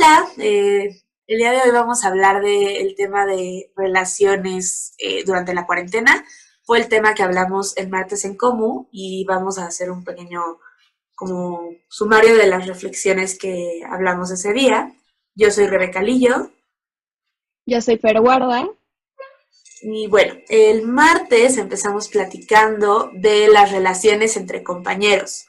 Hola, eh, el día de hoy vamos a hablar del tema de relaciones eh, durante la cuarentena. Fue el tema que hablamos el martes en Comu y vamos a hacer un pequeño como sumario de las reflexiones que hablamos ese día. Yo soy Rebeca Lillo. Yo soy Fer Guarda. Y bueno, el martes empezamos platicando de las relaciones entre compañeros,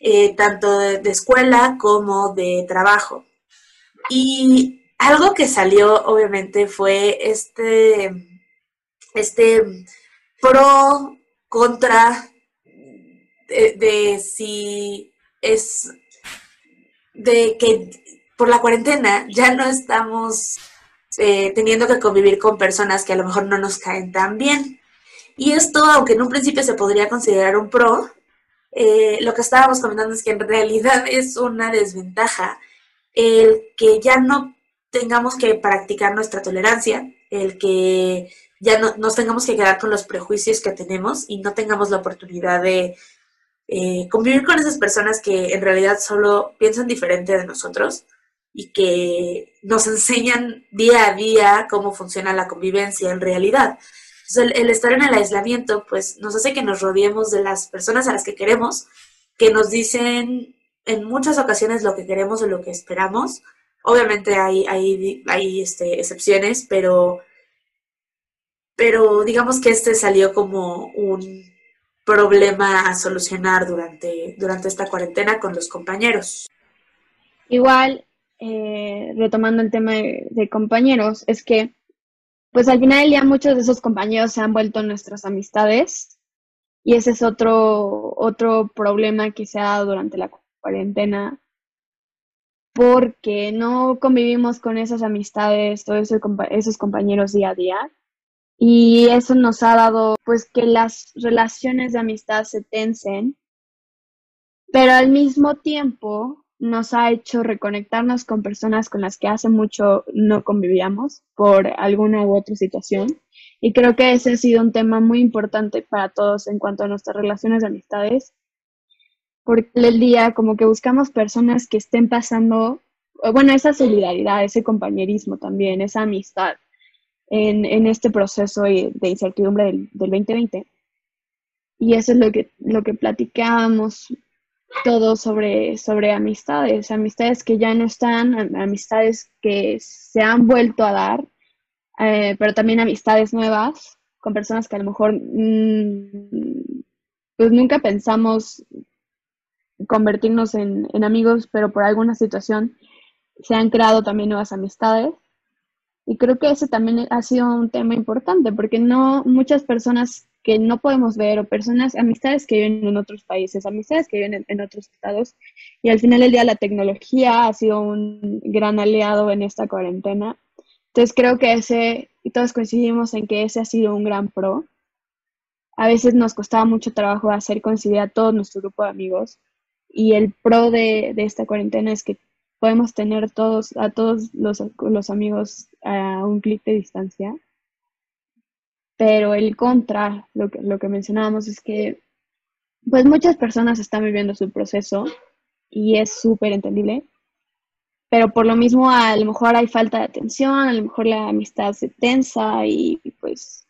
eh, tanto de escuela como de trabajo. Y algo que salió, obviamente, fue este, este pro contra de, si es de que por la cuarentena ya no estamos eh, teniendo que convivir con personas que a lo mejor no nos caen tan bien. Y esto, aunque en un principio se podría considerar un pro, eh, lo que estábamos comentando es que en realidad es una desventaja el que ya no tengamos que practicar nuestra tolerancia, el que ya no nos tengamos que quedar con los prejuicios que tenemos y no tengamos la oportunidad de eh, convivir con esas personas que en realidad solo piensan diferente de nosotros y que nos enseñan día a día cómo funciona la convivencia en realidad. Entonces, el, estar en el aislamiento, pues nos hace que nos rodeemos de las personas a las que queremos, que nos dicen en muchas ocasiones lo que queremos o lo que esperamos. Obviamente hay, hay, hay este, excepciones, pero, pero digamos que este salió como un problema a solucionar durante, durante esta cuarentena con los compañeros. Igual, eh, retomando el tema de, compañeros, es que pues al final del día muchos de esos compañeros se han vuelto nuestras amistades y ese es otro, otro problema que se ha dado durante la cuarentena porque no convivimos con esas amistades, todos esos compañeros día a día. Y eso nos ha dado, pues, que las relaciones de amistad se tensen, pero al mismo tiempo nos ha hecho reconectarnos con personas con las que hace mucho no convivíamos por alguna u otra situación. Y creo que ese ha sido un tema muy importante para todos en cuanto a nuestras relaciones de amistades, porque el día como que buscamos personas que estén pasando, bueno, esa solidaridad, ese compañerismo también, esa amistad en, en este proceso de incertidumbre del, del 2020. Y eso es lo que, lo que platicábamos todo sobre, sobre amistades, amistades que ya no están, amistades que se han vuelto a dar, eh, pero también amistades nuevas con personas que a lo mejor mm, pues nunca pensamos convertirnos en, en, amigos, pero por alguna situación se han creado también nuevas amistades. Y creo que ese también ha sido un tema importante, porque no muchas personas que no podemos ver, o personas, amistades que viven en otros países, amistades que viven en, otros estados, y al final del día la tecnología ha sido un gran aliado en esta cuarentena. Entonces creo que ese, y todos coincidimos en que ese ha sido un gran pro. A veces nos costaba mucho trabajo hacer coincidir a todo nuestro grupo de amigos, y el pro de, de esta cuarentena es que podemos tener todos, a todos los, los amigos a un clic de distancia. Pero el contra, lo que, lo que mencionábamos, es que pues muchas personas están viviendo su proceso y es súper entendible, pero por lo mismo a lo mejor hay falta de atención, a lo mejor la amistad se tensa y pues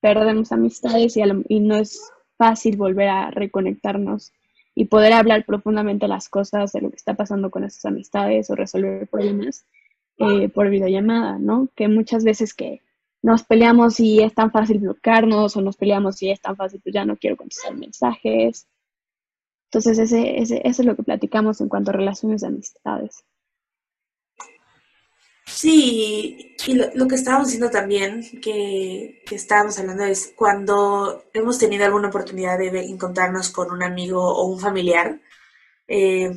perdemos amistades y, y no es fácil volver a reconectarnos y poder hablar profundamente las cosas de lo que está pasando con esas amistades o resolver problemas eh, por videollamada, ¿no? Que muchas veces que nos peleamos y es tan fácil bloquearnos o nos peleamos y es tan fácil, pues ya no quiero contestar mensajes. Entonces, ese, ese, eso es lo que platicamos en cuanto a relaciones de amistades. Sí, y lo, que estábamos diciendo también, que, estábamos hablando es cuando hemos tenido alguna oportunidad de encontrarnos con un amigo o un familiar, eh,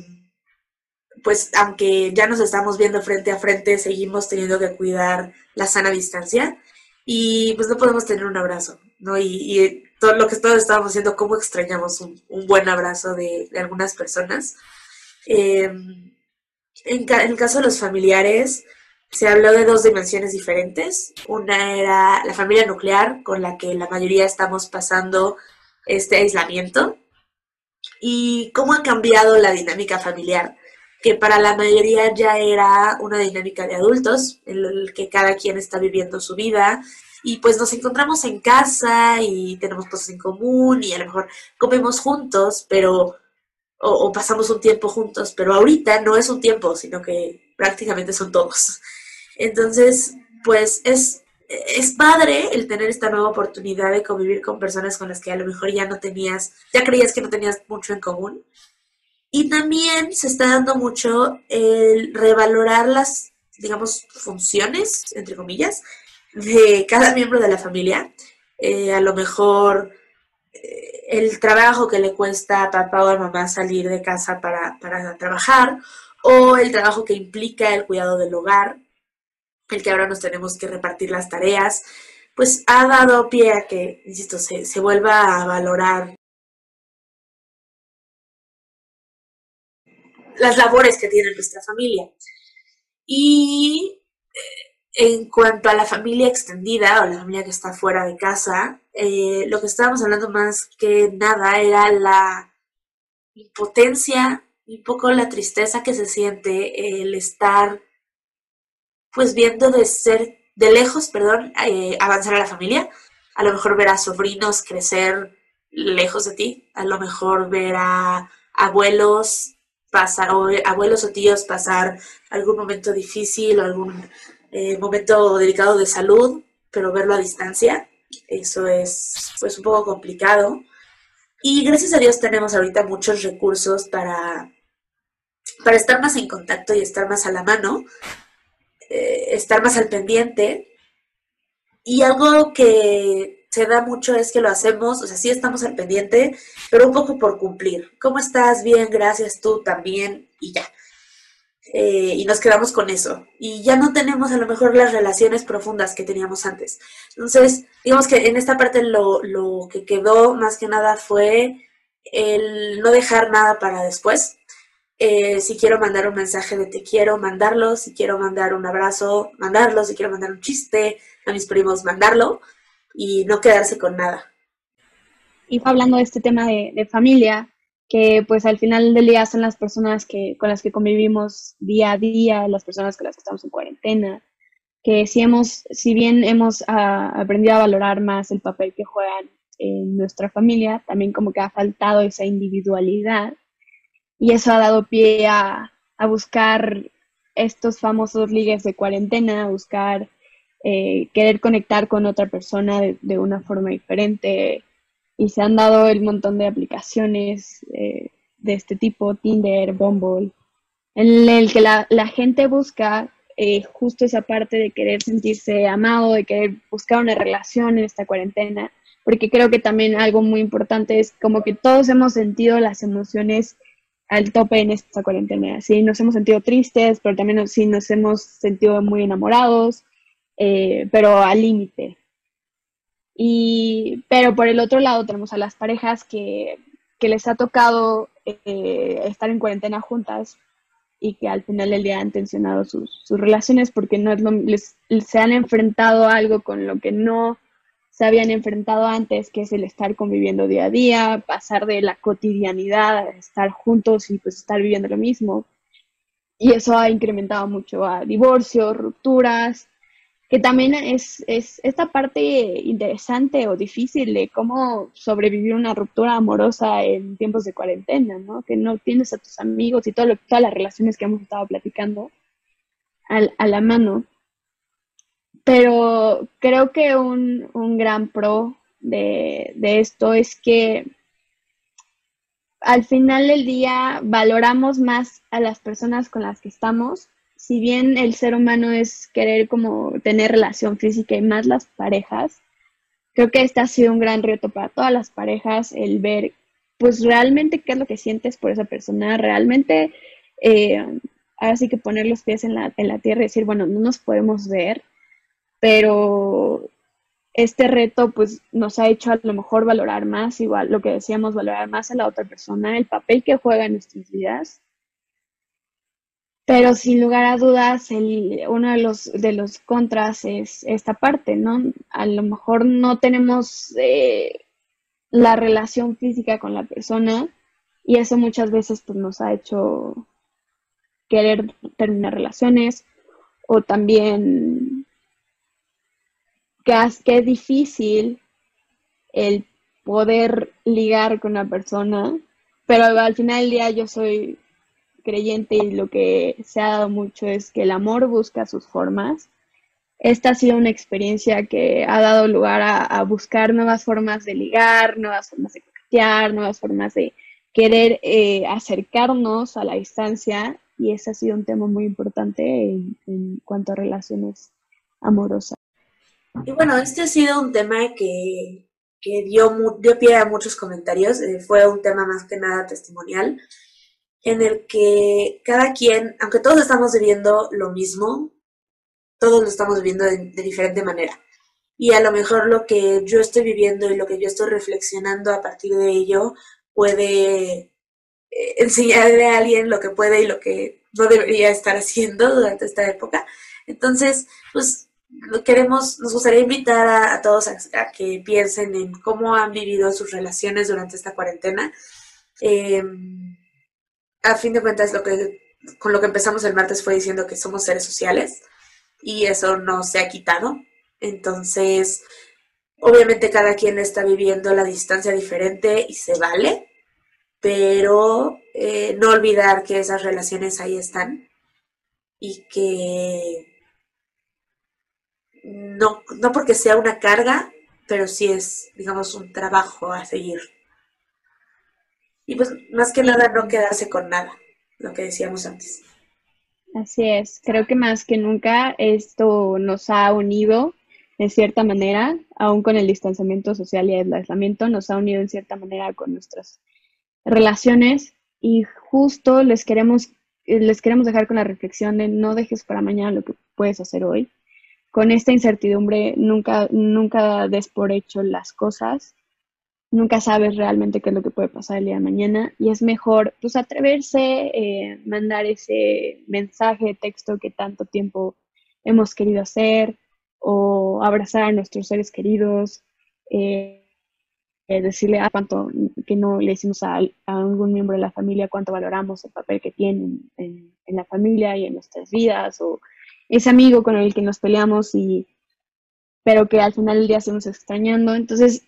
pues aunque ya nos estamos viendo frente a frente, seguimos teniendo que cuidar la sana distancia y pues no podemos tener un abrazo, ¿no? Y, todo lo que todos estábamos haciendo, cómo extrañamos un, buen abrazo de, algunas personas. Eh, en el caso de los familiares, se habló de dos dimensiones diferentes. Una era la familia nuclear, con la que la mayoría estamos pasando este aislamiento, y cómo ha cambiado la dinámica familiar. que para la mayoría ya era una dinámica de adultos, en el que cada quien está viviendo su vida y pues nos encontramos en casa y tenemos cosas en común y a lo mejor comemos juntos, pero o, pasamos un tiempo juntos, pero ahorita no es un tiempo, sino que prácticamente son todos. Entonces, pues es, es padre el tener esta nueva oportunidad de convivir con personas con las que a lo mejor ya no tenías, ya creías que no tenías mucho en común. Y también se está dando mucho el revalorar las, digamos, funciones, entre comillas, de cada miembro de la familia. Eh, a lo mejor eh, el trabajo que le cuesta a papá o a mamá salir de casa para, para trabajar, o el trabajo que implica el cuidado del hogar, el que ahora nos tenemos que repartir las tareas, pues ha dado pie a que, insisto, se, vuelva a valorar las labores que tiene nuestra familia. Y en cuanto a la familia extendida o la familia que está fuera de casa, eh, lo que estábamos hablando más que nada era la impotencia un poco la tristeza que se siente el estar pues viendo de ser, de lejos, perdón, eh, avanzar a la familia. A lo mejor ver a sobrinos crecer lejos de ti, a lo mejor ver a abuelos pasar, o abuelos o tíos pasar algún momento difícil o algún eh, momento delicado de salud, pero verlo a distancia, eso es pues un poco complicado. Y gracias a Dios tenemos ahorita muchos recursos para, para estar más en contacto y estar más a la mano, eh, estar más al pendiente. Y algo que se da mucho es que lo hacemos, o sea, sí estamos al pendiente, pero un poco por cumplir. ¿Cómo estás? Bien, gracias, tú también, y ya. Eh, y nos quedamos con eso. Y ya no tenemos a lo mejor las relaciones profundas que teníamos antes. Entonces, digamos que en esta parte lo, lo que quedó más que nada fue el no dejar nada para después. Eh, si quiero mandar un mensaje de te quiero, mandarlo. Si quiero mandar un abrazo, mandarlo. Si quiero mandar un chiste a mis primos, mandarlo. Y no quedarse con nada. Y hablando de este tema de, de familia, que pues al final del día son las personas que, con las que convivimos día a día, las personas con las que estamos en cuarentena, que si, hemos, si bien hemos ah, aprendido a valorar más el papel que juegan en nuestra familia, también como que ha faltado esa individualidad y eso ha dado pie a, a buscar estos famosos ligues de cuarentena, a buscar eh, querer conectar con otra persona de, de una forma diferente, y se han dado el montón de aplicaciones eh, de este tipo, Tinder, Bumble, en el que la, gente busca eh, justo esa parte de querer sentirse amado, de querer buscar una relación en esta cuarentena, porque creo que también algo muy importante es como que todos hemos sentido las emociones al tope en esta cuarentena, sí, nos hemos sentido tristes, pero también sí nos hemos sentido muy enamorados, eh, pero al límite, y, pero por el otro lado tenemos a las parejas que, les ha tocado eh, estar en cuarentena juntas y que al final del día han tensionado sus, relaciones porque no es les, se han enfrentado a algo con lo que no se habían enfrentado antes, que es el estar conviviendo día a día, pasar de la cotidianidad a estar juntos y pues estar viviendo lo mismo. Y eso ha incrementado mucho a divorcios, rupturas, que también es, es esta parte interesante o difícil de cómo sobrevivir una ruptura amorosa en tiempos de cuarentena, ¿no? Que no tienes a tus amigos y todo lo, todas las relaciones que hemos estado platicando a la mano. Pero creo que un, un gran pro de, de esto es que al final del día valoramos más a las personas con las que estamos. Si bien el ser humano es querer como tener relación física y más las parejas, creo que este ha sido un gran reto para todas las parejas, el ver pues realmente qué es lo que sientes por esa persona, realmente eh, ahora sí que poner los pies en la, en la tierra y decir, bueno, no nos podemos ver, pero este reto pues nos ha hecho a lo mejor valorar más, igual lo que decíamos, valorar más a la otra persona, el papel que juega en nuestras vidas pero sin lugar a dudas, el, uno de los, de los contras es esta parte, ¿no? A lo mejor no tenemos eh, la relación física con la persona y eso muchas veces pues, nos ha hecho querer terminar relaciones o también es difícil el poder ligar con una persona, pero al final del día yo soy creyente y lo que se ha dado mucho es que el amor busca sus formas. Esta ha sido una experiencia que ha dado lugar a, buscar nuevas formas de ligar, nuevas formas de coquetear, nuevas formas de querer eh, acercarnos a la distancia y ese ha sido un tema muy importante en, cuanto a relaciones amorosas. Y bueno, este ha sido un tema que, dio, dio pie a muchos comentarios, eh, fue un tema más que nada testimonial, en el que cada quien, aunque todos estamos viviendo lo mismo, todos lo estamos viviendo de diferente manera. Y a lo mejor lo que yo estoy viviendo y lo que yo estoy reflexionando a partir de ello puede eh, enseñarle a alguien lo que puede y lo que no debería estar haciendo durante esta época. Entonces, pues queremos, nos gustaría invitar a, todos a, que piensen en cómo han vivido sus relaciones durante esta cuarentena. Em, a fin de cuentas, lo que, con lo que empezamos el martes fue diciendo que somos seres sociales y eso no se ha quitado. Entonces, obviamente cada quien está viviendo la distancia diferente y se vale, pero eh, no olvidar que esas relaciones ahí están y que no, no porque sea una carga, pero sí es, digamos, un trabajo a seguir. Y pues más que nada no quedarse con nada, lo que decíamos antes. Así es, creo que más que nunca esto nos ha unido en cierta manera, aún con el distanciamiento social y el aislamiento, nos ha unido en cierta manera con nuestras relaciones y justo les queremos, les queremos dejar con la reflexión de no dejes para mañana lo que puedes hacer hoy. Con esta incertidumbre nunca, nunca des por hecho las cosas, nunca sabes realmente qué es lo que puede pasar el día de mañana y es mejor pues atreverse, eh, mandar ese mensaje, texto que tanto tiempo hemos querido hacer o abrazar a nuestros seres queridos. Eh, decirle a cuánto que no le decimos a, algún miembro de la familia cuánto valoramos el papel que tienen en, la familia y en nuestras vidas, o ese amigo con el que nos peleamos y pero que al final del día seguimos extrañando. Entonces,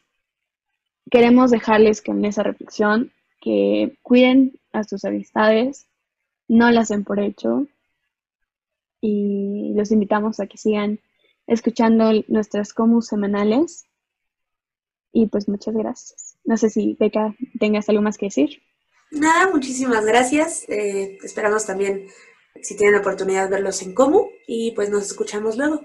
queremos dejarles con esa reflexión que cuiden a sus amistades, no las den por hecho y los invitamos a que sigan escuchando nuestras comus semanales y pues muchas gracias. No sé si Beca tengas algo más que decir. Nada, muchísimas gracias. Eh, esperamos también, si tienen oportunidad, verlos en Comu y pues nos escuchamos luego.